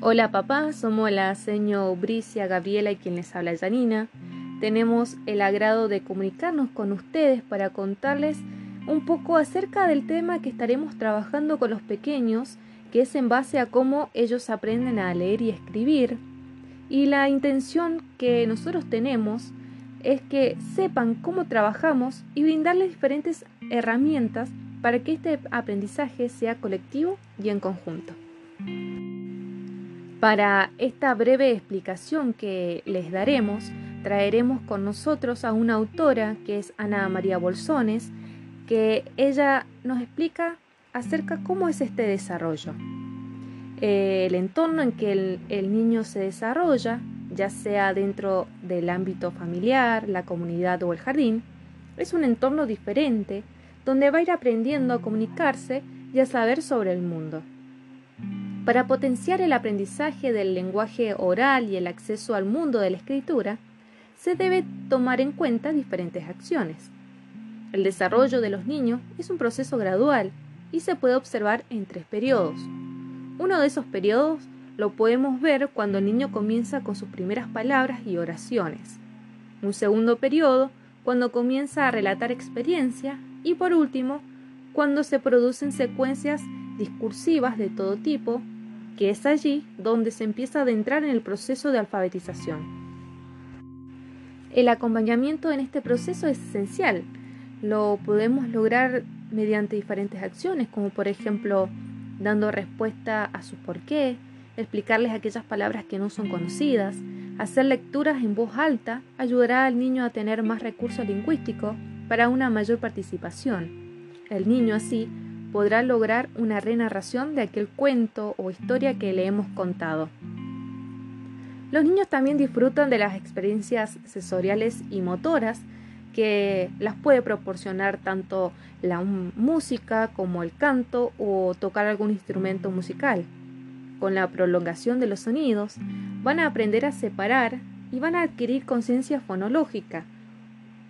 Hola papá, somos la seño Bricia Gabriela y quien les habla Janina. Tenemos el agrado de comunicarnos con ustedes para contarles un poco acerca del tema que estaremos trabajando con los pequeños, que es en base a cómo ellos aprenden a leer y escribir. Y la intención que nosotros tenemos es que sepan cómo trabajamos y brindarles diferentes herramientas para que este aprendizaje sea colectivo y en conjunto. Para esta breve explicación que les daremos, traeremos con nosotros a una autora que es Ana María Bolsones, que ella nos explica acerca cómo es este desarrollo. El entorno en que el, el niño se desarrolla, ya sea dentro del ámbito familiar, la comunidad o el jardín, es un entorno diferente donde va a ir aprendiendo a comunicarse y a saber sobre el mundo. Para potenciar el aprendizaje del lenguaje oral y el acceso al mundo de la escritura, se debe tomar en cuenta diferentes acciones. El desarrollo de los niños es un proceso gradual y se puede observar en tres periodos. Uno de esos periodos lo podemos ver cuando el niño comienza con sus primeras palabras y oraciones. Un segundo periodo cuando comienza a relatar experiencia y por último, cuando se producen secuencias discursivas de todo tipo que es allí donde se empieza a adentrar en el proceso de alfabetización. El acompañamiento en este proceso es esencial. Lo podemos lograr mediante diferentes acciones, como por ejemplo dando respuesta a su por qué, explicarles aquellas palabras que no son conocidas, hacer lecturas en voz alta ayudará al niño a tener más recursos lingüísticos para una mayor participación. El niño así podrá lograr una renarración de aquel cuento o historia que le hemos contado. Los niños también disfrutan de las experiencias sensoriales y motoras que las puede proporcionar tanto la música como el canto o tocar algún instrumento musical. Con la prolongación de los sonidos, van a aprender a separar y van a adquirir conciencia fonológica,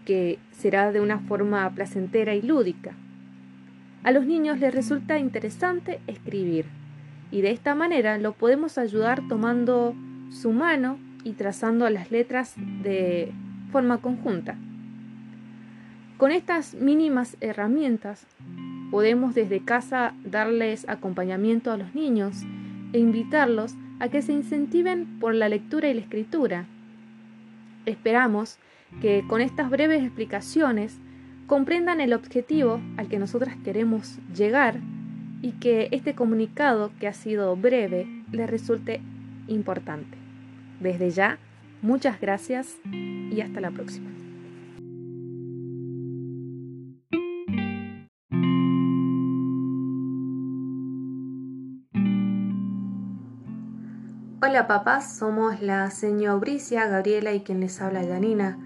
que será de una forma placentera y lúdica. A los niños les resulta interesante escribir y de esta manera lo podemos ayudar tomando su mano y trazando las letras de forma conjunta. Con estas mínimas herramientas podemos desde casa darles acompañamiento a los niños e invitarlos a que se incentiven por la lectura y la escritura. Esperamos que con estas breves explicaciones comprendan el objetivo al que nosotras queremos llegar y que este comunicado, que ha sido breve, les resulte importante. Desde ya, muchas gracias y hasta la próxima. Hola papás, somos la señora Bricia, Gabriela y quien les habla Janina.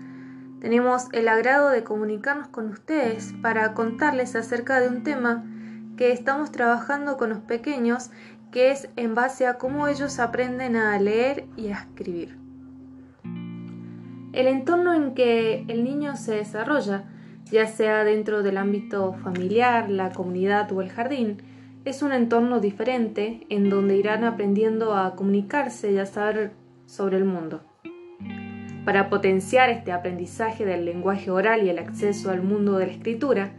Tenemos el agrado de comunicarnos con ustedes para contarles acerca de un tema que estamos trabajando con los pequeños, que es en base a cómo ellos aprenden a leer y a escribir. El entorno en que el niño se desarrolla, ya sea dentro del ámbito familiar, la comunidad o el jardín, es un entorno diferente en donde irán aprendiendo a comunicarse y a saber sobre el mundo. Para potenciar este aprendizaje del lenguaje oral y el acceso al mundo de la escritura,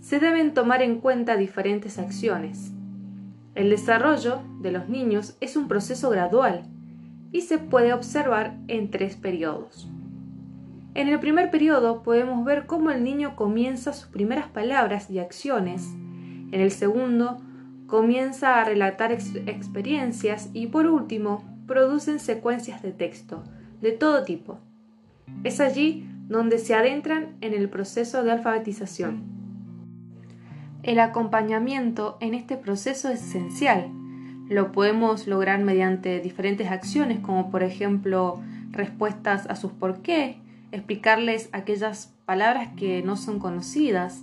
se deben tomar en cuenta diferentes acciones. El desarrollo de los niños es un proceso gradual y se puede observar en tres periodos. En el primer periodo podemos ver cómo el niño comienza sus primeras palabras y acciones. En el segundo, comienza a relatar experiencias y por último, producen secuencias de texto de todo tipo. Es allí donde se adentran en el proceso de alfabetización. El acompañamiento en este proceso es esencial. Lo podemos lograr mediante diferentes acciones, como por ejemplo respuestas a sus por qué, explicarles aquellas palabras que no son conocidas,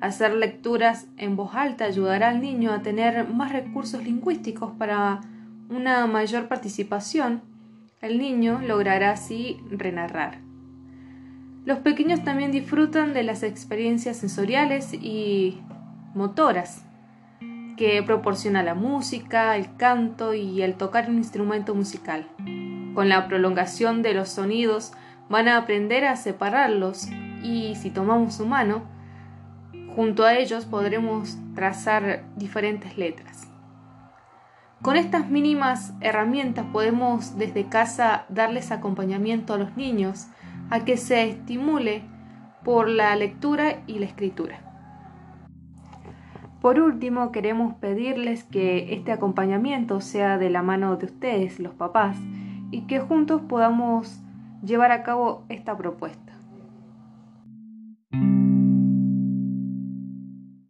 hacer lecturas en voz alta ayudará al niño a tener más recursos lingüísticos para una mayor participación. El niño logrará así renarrar. Los pequeños también disfrutan de las experiencias sensoriales y motoras. que proporciona la música, el canto y el tocar un instrumento musical. Con la prolongación de los sonidos van a aprender a separarlos y si tomamos su mano, junto a ellos podremos trazar diferentes letras. Con estas mínimas herramientas podemos desde casa darles acompañamiento a los niños a que se estimule por la lectura y la escritura. Por último, queremos pedirles que este acompañamiento sea de la mano de ustedes, los papás, y que juntos podamos llevar a cabo esta propuesta.